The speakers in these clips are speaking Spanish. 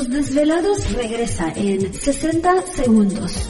Los Desvelados regresa en 60 segundos.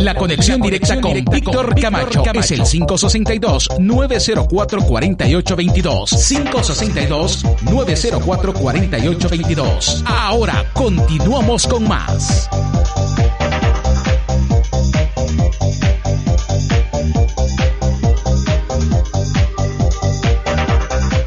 La conexión directa con Víctor Camacho es el 562-904-4822. 562-904-4822. Ahora continuamos con más.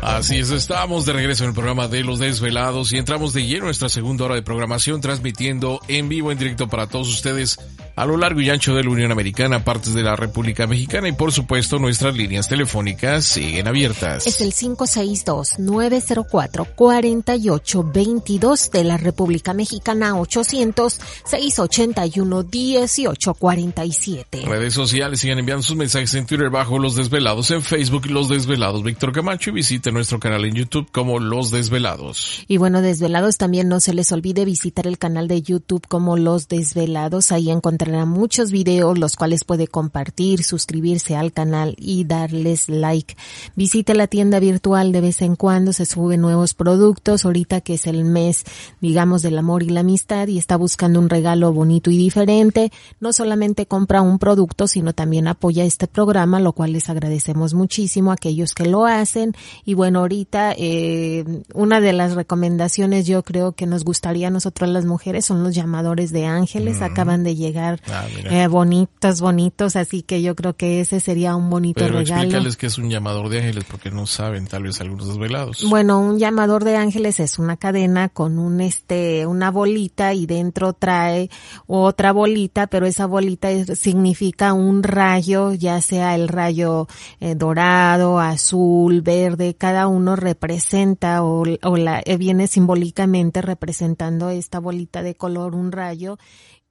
Así es, estamos de regreso en el programa de Los Desvelados y entramos de lleno a nuestra segunda hora de programación transmitiendo en vivo, en directo para todos ustedes a lo largo y ancho de la Unión Americana, partes de la República Mexicana y por supuesto nuestras líneas telefónicas siguen abiertas. Es el 562-904-4822 de la República Mexicana 800-681-1847. Redes sociales sigan enviando sus mensajes en Twitter bajo Los Desvelados, en Facebook Los Desvelados Víctor Camacho y visite nuestro canal en YouTube como Los Desvelados. Y bueno, Desvelados también no se les olvide visitar el canal de YouTube como Los Desvelados, ahí encontrarán muchos videos los cuales puede compartir, suscribirse al canal y darles like. Visite la tienda virtual de vez en cuando, se suben nuevos productos, ahorita que es el mes, digamos, del amor y la amistad y está buscando un regalo bonito y diferente, no solamente compra un producto, sino también apoya este programa, lo cual les agradecemos muchísimo a aquellos que lo hacen. Y bueno, ahorita eh, una de las recomendaciones yo creo que nos gustaría a nosotros las mujeres son los llamadores de ángeles, acaban de llegar Ah, eh, bonitos, bonitos, así que yo creo que ese sería un bonito Pero regalo. explícales que es un llamador de ángeles porque no saben tal vez algunos desvelados. Bueno, un llamador de ángeles es una cadena con un este una bolita y dentro trae otra bolita, pero esa bolita significa un rayo, ya sea el rayo eh, dorado, azul, verde, cada uno representa o, o la eh, viene simbólicamente representando esta bolita de color un rayo